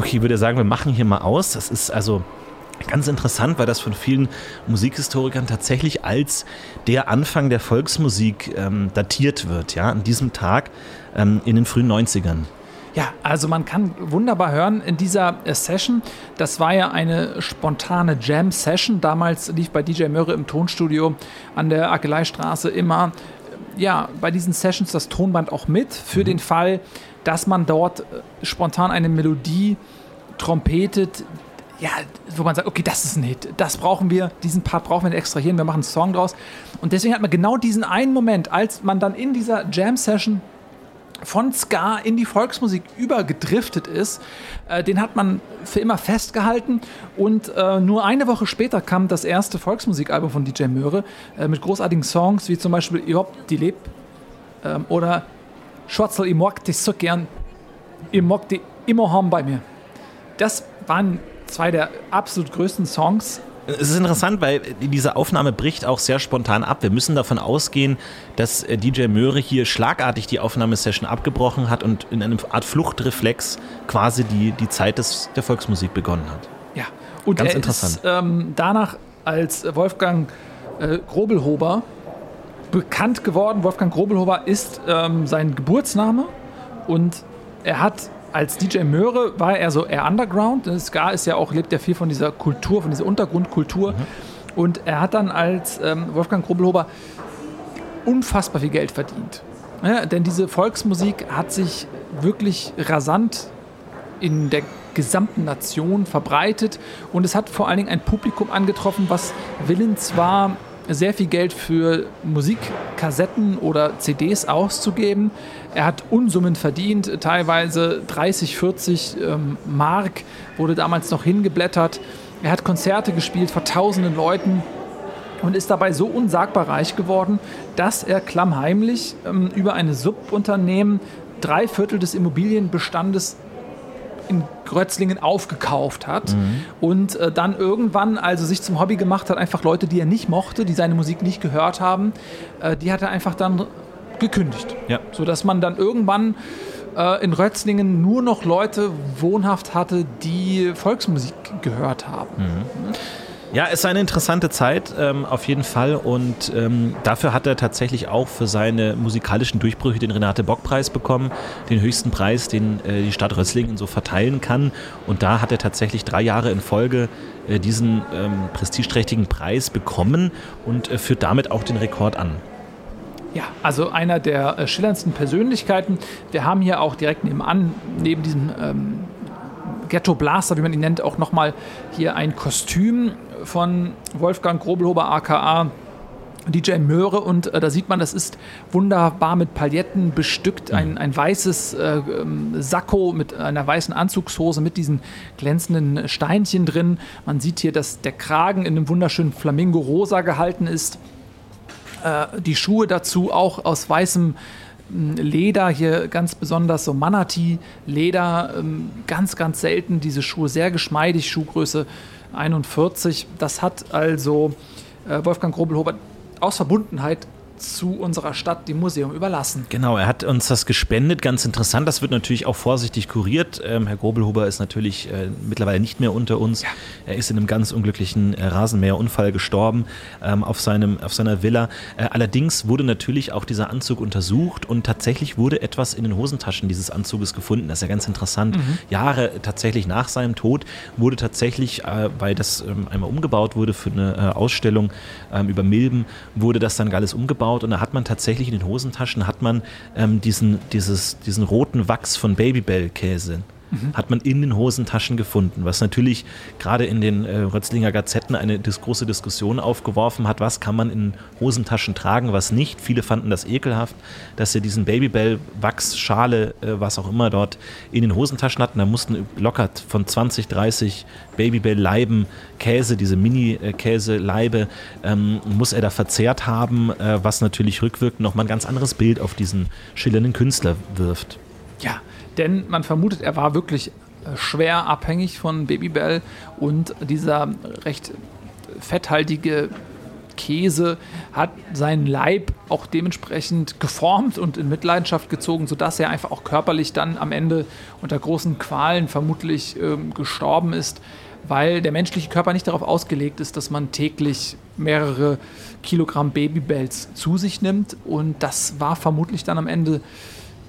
Okay, ich würde sagen, wir machen hier mal aus. Das ist also ganz interessant, weil das von vielen Musikhistorikern tatsächlich als der Anfang der Volksmusik ähm, datiert wird, ja, an diesem Tag ähm, in den frühen 90ern. Ja, also man kann wunderbar hören in dieser äh, Session. Das war ja eine spontane Jam-Session. Damals lief bei DJ Mörre im Tonstudio an der Akeleistraße immer ja, bei diesen Sessions das Tonband auch mit für mhm. den Fall, dass man dort äh, spontan eine Melodie trompetet, ja, wo man sagt, okay, das ist ein Hit, das brauchen wir, diesen Part brauchen wir extrahieren, wir machen einen Song draus. Und deswegen hat man genau diesen einen Moment, als man dann in dieser Jam-Session von Ska in die Volksmusik übergedriftet ist, äh, den hat man für immer festgehalten und äh, nur eine Woche später kam das erste Volksmusikalbum von DJ Möhre äh, mit großartigen Songs wie zum Beispiel Job die Leb ähm, oder Schwarzel ich mag dich so gern, ich mag die immer haben bei mir. Das waren zwei der absolut größten Songs es ist interessant, weil diese Aufnahme bricht auch sehr spontan ab. Wir müssen davon ausgehen, dass äh, DJ Möhre hier schlagartig die Aufnahmesession abgebrochen hat und in einem Art Fluchtreflex quasi die, die Zeit des, der Volksmusik begonnen hat. Ja, und Ganz er interessant. ist ähm, danach als Wolfgang äh, Grobelhober bekannt geworden. Wolfgang Grobelhober ist ähm, sein Geburtsname und er hat als DJ Möhre war er so eher Underground. Ska ist ja auch, lebt ja viel von dieser Kultur, von dieser Untergrundkultur. Mhm. Und er hat dann als ähm, Wolfgang Grobelhober unfassbar viel Geld verdient. Ja, denn diese Volksmusik hat sich wirklich rasant in der gesamten Nation verbreitet und es hat vor allen Dingen ein Publikum angetroffen, was willens war, sehr viel Geld für Musikkassetten oder CDs auszugeben. Er hat Unsummen verdient, teilweise 30, 40 ähm, Mark wurde damals noch hingeblättert. Er hat Konzerte gespielt vor tausenden Leuten und ist dabei so unsagbar reich geworden, dass er klammheimlich ähm, über eine Subunternehmen drei Viertel des Immobilienbestandes in Grötzlingen aufgekauft hat mhm. und äh, dann irgendwann also sich zum Hobby gemacht hat, einfach Leute, die er nicht mochte, die seine Musik nicht gehört haben, äh, die hat er einfach dann gekündigt. Ja. Sodass man dann irgendwann äh, in Rötzlingen nur noch Leute wohnhaft hatte, die Volksmusik gehört haben. Mhm. Ja, es ist eine interessante Zeit, ähm, auf jeden Fall. Und ähm, dafür hat er tatsächlich auch für seine musikalischen Durchbrüche den Renate Bock-Preis bekommen, den höchsten Preis, den äh, die Stadt Rösslingen so verteilen kann. Und da hat er tatsächlich drei Jahre in Folge äh, diesen ähm, prestigeträchtigen Preis bekommen und äh, führt damit auch den Rekord an. Ja, also einer der äh, schillerndsten Persönlichkeiten. Wir haben hier auch direkt nebenan, neben diesem ähm, Ghetto Blaster, wie man ihn nennt, auch nochmal hier ein Kostüm von Wolfgang Grobelhober aka DJ Möhre und äh, da sieht man, das ist wunderbar mit Paletten bestückt. Ein, mhm. ein weißes äh, ähm, Sakko mit einer weißen Anzugshose mit diesen glänzenden Steinchen drin. Man sieht hier, dass der Kragen in einem wunderschönen Flamingo-Rosa gehalten ist. Äh, die Schuhe dazu auch aus weißem Leder, hier ganz besonders so Manatee-Leder, ähm, ganz, ganz selten diese Schuhe, sehr geschmeidig, Schuhgröße 41. Das hat also äh, Wolfgang Grobelhofer aus Verbundenheit zu unserer Stadt, dem Museum, überlassen. Genau, er hat uns das gespendet. Ganz interessant. Das wird natürlich auch vorsichtig kuriert. Ähm, Herr Grobelhuber ist natürlich äh, mittlerweile nicht mehr unter uns. Ja. Er ist in einem ganz unglücklichen äh, Rasenmäherunfall gestorben ähm, auf, seinem, auf seiner Villa. Äh, allerdings wurde natürlich auch dieser Anzug untersucht und tatsächlich wurde etwas in den Hosentaschen dieses Anzuges gefunden. Das ist ja ganz interessant. Mhm. Jahre tatsächlich nach seinem Tod wurde tatsächlich, äh, weil das ähm, einmal umgebaut wurde für eine äh, Ausstellung ähm, über Milben, wurde das dann alles umgebaut aufgebaut und da hat man tatsächlich in den Hosentaschen hat man ähm, diesen, dieses, diesen roten Wachs von Babybell-Käse mhm. hat man in den Hosentaschen gefunden, was natürlich gerade in den äh, Rötzlinger Gazetten eine dis große Diskussion aufgeworfen hat, was kann man in Hosentaschen tragen, was nicht. Viele fanden das ekelhaft, dass sie diesen Babybell-Wachsschale, äh, was auch immer dort in den Hosentaschen hatten. Da mussten locker von 20, 30 Babybell-Leiben Käse, diese Mini-Käse-Leibe, ähm, muss er da verzehrt haben, äh, was natürlich rückwirkend nochmal ein ganz anderes Bild auf diesen schillernden Künstler wirft. Ja, denn man vermutet, er war wirklich äh, schwer abhängig von Babybel und dieser recht fetthaltige Käse hat seinen Leib auch dementsprechend geformt und in Mitleidenschaft gezogen, sodass er einfach auch körperlich dann am Ende unter großen Qualen vermutlich ähm, gestorben ist, weil der menschliche Körper nicht darauf ausgelegt ist, dass man täglich mehrere Kilogramm Babybells zu sich nimmt. Und das war vermutlich dann am Ende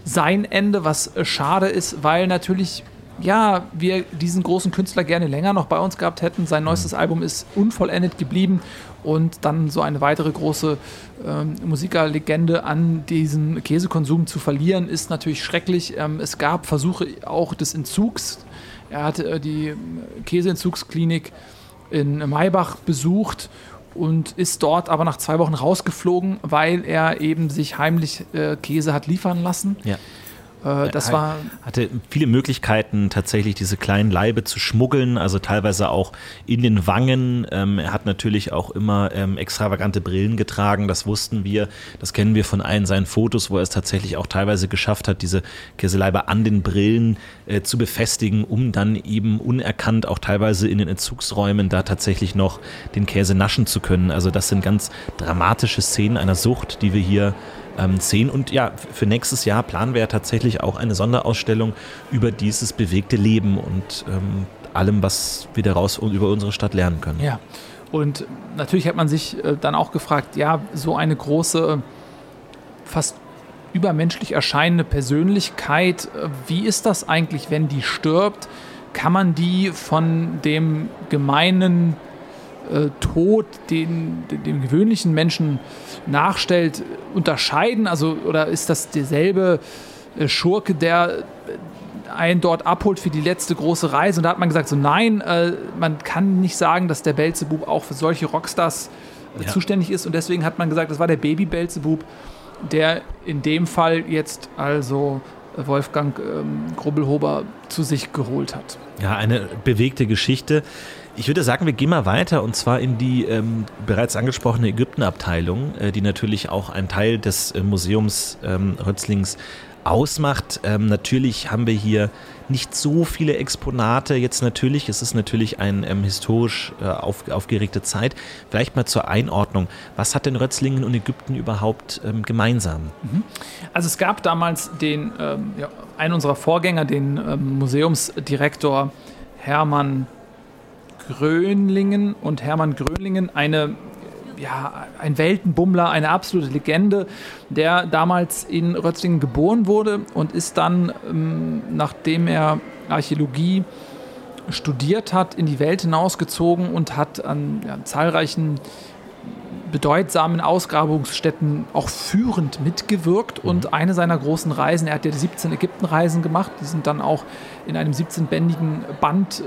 sein Ende, was äh, schade ist, weil natürlich ja, wir diesen großen Künstler gerne länger noch bei uns gehabt hätten. Sein neuestes Album ist unvollendet geblieben und dann so eine weitere große ähm, Musikerlegende an diesen Käsekonsum zu verlieren, ist natürlich schrecklich. Ähm, es gab Versuche auch des Entzugs. Er hatte äh, die Käseentzugsklinik in Maybach besucht und ist dort aber nach zwei Wochen rausgeflogen, weil er eben sich heimlich äh, Käse hat liefern lassen. Ja. Äh, das er war hatte viele Möglichkeiten, tatsächlich diese kleinen Leibe zu schmuggeln, also teilweise auch in den Wangen. Ähm, er hat natürlich auch immer ähm, extravagante Brillen getragen, das wussten wir. Das kennen wir von allen seinen Fotos, wo er es tatsächlich auch teilweise geschafft hat, diese Käseleibe an den Brillen äh, zu befestigen, um dann eben unerkannt auch teilweise in den Entzugsräumen da tatsächlich noch den Käse naschen zu können. Also das sind ganz dramatische Szenen einer Sucht, die wir hier ähm, sehen. Und ja, für nächstes Jahr planen wir ja tatsächlich auch eine Sonderausstellung über dieses bewegte Leben und ähm, allem, was wir daraus über unsere Stadt lernen können. Ja. Und natürlich hat man sich äh, dann auch gefragt, ja, so eine große, fast übermenschlich erscheinende Persönlichkeit, äh, wie ist das eigentlich, wenn die stirbt? Kann man die von dem gemeinen äh, Tod den, den, dem gewöhnlichen Menschen nachstellt, unterscheiden? Also, oder ist das derselbe äh, Schurke, der einen dort abholt für die letzte große Reise? Und da hat man gesagt, so nein, äh, man kann nicht sagen, dass der Belzebub auch für solche Rockstars äh, ja. zuständig ist. Und deswegen hat man gesagt, das war der Baby Belzebub, der in dem Fall jetzt also Wolfgang ähm, Grubbelhober zu sich geholt hat. Ja, eine bewegte Geschichte. Ich würde sagen, wir gehen mal weiter und zwar in die ähm, bereits angesprochene Ägyptenabteilung, äh, die natürlich auch ein Teil des äh, Museums ähm, Rötzlings ausmacht. Ähm, natürlich haben wir hier nicht so viele Exponate. Jetzt natürlich, es ist natürlich eine ähm, historisch äh, auf, aufgeregte Zeit. Vielleicht mal zur Einordnung. Was hat denn Rötzlingen und Ägypten überhaupt ähm, gemeinsam? Mhm. Also es gab damals den, ähm, ja, einen unserer Vorgänger, den ähm, Museumsdirektor Hermann Grönlingen und Hermann Grönlingen eine ja, ein Weltenbummler, eine absolute Legende, der damals in Rötzlingen geboren wurde und ist dann, ähm, nachdem er Archäologie studiert hat, in die Welt hinausgezogen und hat an ja, zahlreichen bedeutsamen Ausgrabungsstätten auch führend mitgewirkt. Mhm. Und eine seiner großen Reisen, er hat ja 17 Ägyptenreisen gemacht, die sind dann auch in einem 17-bändigen Band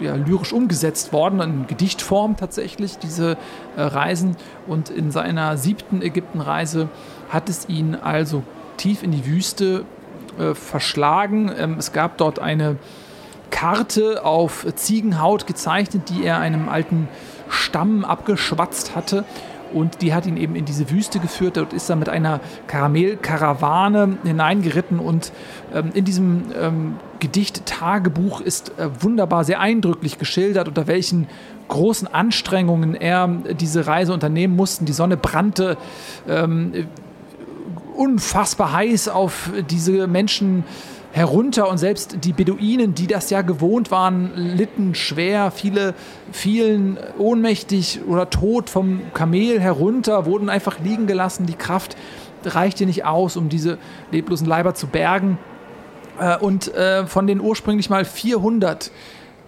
äh, ja, lyrisch umgesetzt worden, in Gedichtform tatsächlich, diese äh, Reisen. Und in seiner siebten Ägyptenreise hat es ihn also tief in die Wüste äh, verschlagen. Ähm, es gab dort eine Karte auf Ziegenhaut gezeichnet, die er einem alten Stamm abgeschwatzt hatte. Und die hat ihn eben in diese Wüste geführt. Dort ist er mit einer Karamellkarawane hineingeritten. Und ähm, in diesem ähm, Gedicht Tagebuch ist äh, wunderbar, sehr eindrücklich geschildert, unter welchen großen Anstrengungen er diese Reise unternehmen musste. Die Sonne brannte ähm, unfassbar heiß auf diese Menschen herunter und selbst die Beduinen, die das ja gewohnt waren, litten schwer. Viele fielen ohnmächtig oder tot vom Kamel herunter, wurden einfach liegen gelassen. Die Kraft reichte nicht aus, um diese leblosen Leiber zu bergen. Äh, und äh, von den ursprünglich mal 400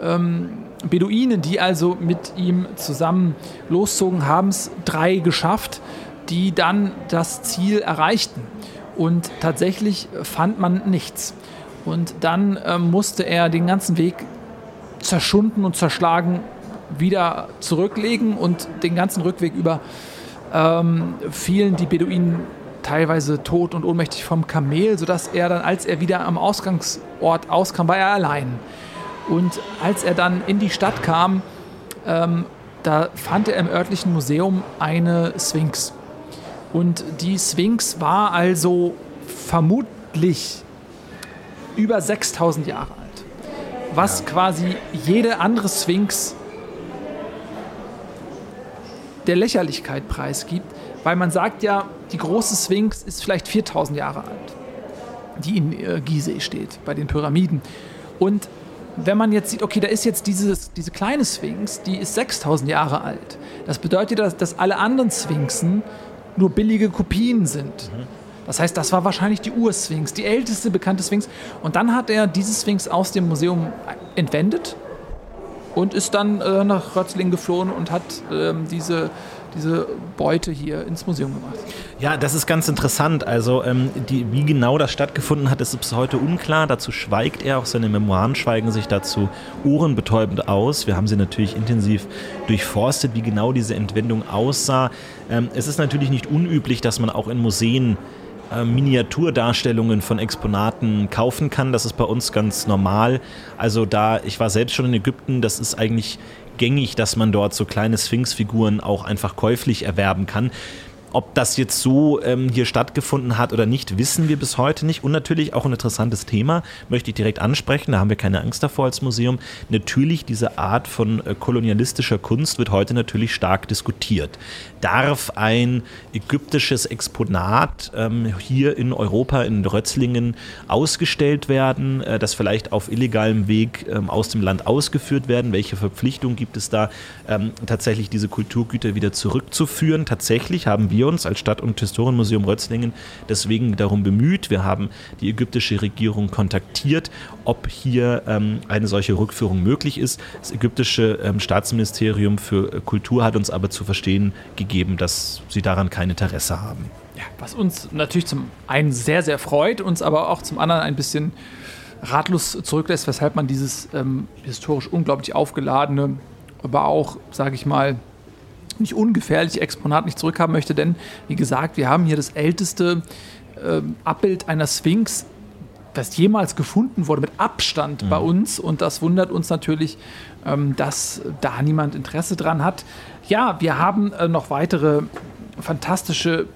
ähm, Beduinen, die also mit ihm zusammen loszogen, haben es drei geschafft, die dann das Ziel erreichten. Und tatsächlich fand man nichts. Und dann ähm, musste er den ganzen Weg zerschunden und zerschlagen wieder zurücklegen und den ganzen Rückweg über ähm, fielen die Beduinen teilweise tot und ohnmächtig vom Kamel, sodass er dann, als er wieder am Ausgangsort auskam, war er allein. Und als er dann in die Stadt kam, ähm, da fand er im örtlichen Museum eine Sphinx. Und die Sphinx war also vermutlich über 6000 Jahre alt. Was ja. quasi jede andere Sphinx der Lächerlichkeit preisgibt, weil man sagt ja, die große Sphinx ist vielleicht 4000 Jahre alt, die in äh, Gizeh steht, bei den Pyramiden. Und wenn man jetzt sieht, okay, da ist jetzt dieses, diese kleine Sphinx, die ist 6000 Jahre alt. Das bedeutet, dass, dass alle anderen Sphinxen nur billige Kopien sind. Mhm. Das heißt, das war wahrscheinlich die Ursphinx, die älteste bekannte Sphinx. Und dann hat er diese Sphinx aus dem Museum entwendet und ist dann äh, nach Rötzling geflohen und hat ähm, diese, diese Beute hier ins Museum gemacht. Ja, das ist ganz interessant. Also, ähm, die, wie genau das stattgefunden hat, ist bis heute unklar. Dazu schweigt er, auch seine Memoiren schweigen sich dazu ohrenbetäubend aus. Wir haben sie natürlich intensiv durchforstet, wie genau diese Entwendung aussah. Ähm, es ist natürlich nicht unüblich, dass man auch in Museen äh, Miniaturdarstellungen von Exponaten kaufen kann. Das ist bei uns ganz normal. Also da, ich war selbst schon in Ägypten, das ist eigentlich gängig, dass man dort so kleine Sphinxfiguren auch einfach käuflich erwerben kann. Ob das jetzt so ähm, hier stattgefunden hat oder nicht, wissen wir bis heute nicht. Und natürlich auch ein interessantes Thema, möchte ich direkt ansprechen, da haben wir keine Angst davor als Museum. Natürlich, diese Art von äh, kolonialistischer Kunst wird heute natürlich stark diskutiert. Darf ein ägyptisches Exponat ähm, hier in Europa, in Rötzlingen, ausgestellt werden, äh, das vielleicht auf illegalem Weg ähm, aus dem Land ausgeführt werden? Welche Verpflichtung gibt es da, ähm, tatsächlich diese Kulturgüter wieder zurückzuführen? Tatsächlich haben wir wir uns als Stadt- und Historienmuseum Rötzlingen deswegen darum bemüht. Wir haben die ägyptische Regierung kontaktiert, ob hier ähm, eine solche Rückführung möglich ist. Das ägyptische ähm, Staatsministerium für Kultur hat uns aber zu verstehen gegeben, dass sie daran kein Interesse haben. Ja, was uns natürlich zum einen sehr, sehr freut, uns aber auch zum anderen ein bisschen ratlos zurücklässt, weshalb man dieses ähm, historisch unglaublich aufgeladene, aber auch, sage ich mal, nicht ungefährliche Exponat nicht zurückhaben möchte. Denn, wie gesagt, wir haben hier das älteste äh, Abbild einer Sphinx, das jemals gefunden wurde, mit Abstand mhm. bei uns. Und das wundert uns natürlich, ähm, dass da niemand Interesse dran hat. Ja, wir haben äh, noch weitere fantastische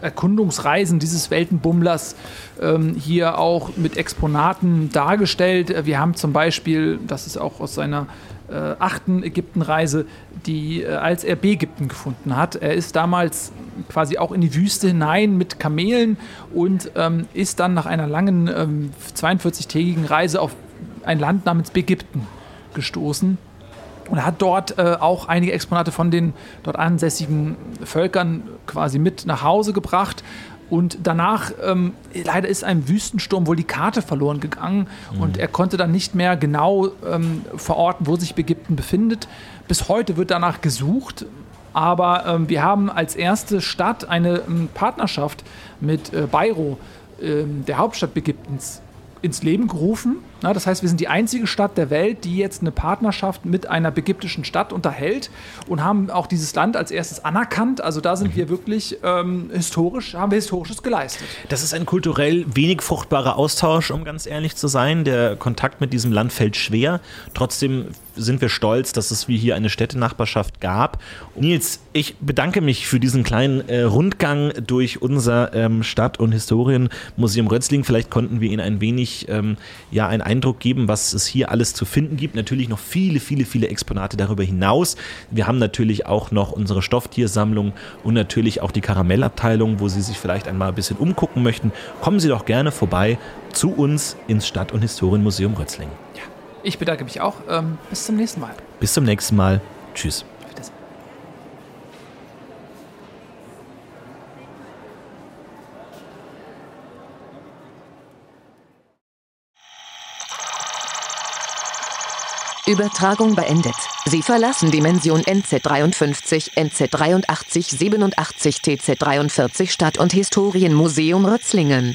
Erkundungsreisen dieses Weltenbummlers ähm, hier auch mit Exponaten dargestellt. Wir haben zum Beispiel, das ist auch aus seiner äh, achten Ägyptenreise, die äh, als er Ägypten gefunden hat. Er ist damals quasi auch in die Wüste hinein mit Kamelen und ähm, ist dann nach einer langen ähm, 42-tägigen Reise auf ein Land namens Ägypten gestoßen und hat dort äh, auch einige Exponate von den dort ansässigen Völkern quasi mit nach Hause gebracht. Und danach, ähm, leider ist einem Wüstensturm wohl die Karte verloren gegangen mhm. und er konnte dann nicht mehr genau ähm, verorten, wo sich Ägypten befindet. Bis heute wird danach gesucht, aber ähm, wir haben als erste Stadt eine ähm, Partnerschaft mit äh, Bairo, ähm, der Hauptstadt Ägyptens, ins Leben gerufen. Na, das heißt, wir sind die einzige Stadt der Welt, die jetzt eine Partnerschaft mit einer ägyptischen Stadt unterhält und haben auch dieses Land als erstes anerkannt. Also da sind mhm. wir wirklich ähm, historisch, haben wir Historisches geleistet. Das ist ein kulturell wenig fruchtbarer Austausch, um ganz ehrlich zu sein. Der Kontakt mit diesem Land fällt schwer. Trotzdem sind wir stolz, dass es wie hier eine Städtenachbarschaft gab. Nils, ich bedanke mich für diesen kleinen äh, Rundgang durch unser ähm, Stadt- und Historienmuseum Rötzling. Vielleicht konnten wir Ihnen ein wenig ähm, ja, einen Eindruck geben, was es hier alles zu finden gibt. Natürlich noch viele, viele, viele Exponate darüber hinaus. Wir haben natürlich auch noch unsere Stofftiersammlung und natürlich auch die Karamellabteilung, wo Sie sich vielleicht einmal ein bisschen umgucken möchten. Kommen Sie doch gerne vorbei zu uns ins Stadt- und Historienmuseum Rötzling. Ja. Ich bedanke mich auch. Ähm, bis zum nächsten Mal. Bis zum nächsten Mal. Tschüss. Übertragung beendet. Sie verlassen Dimension NZ53, NZ83, 87, TZ43 Stadt- und Historienmuseum Rötzlingen.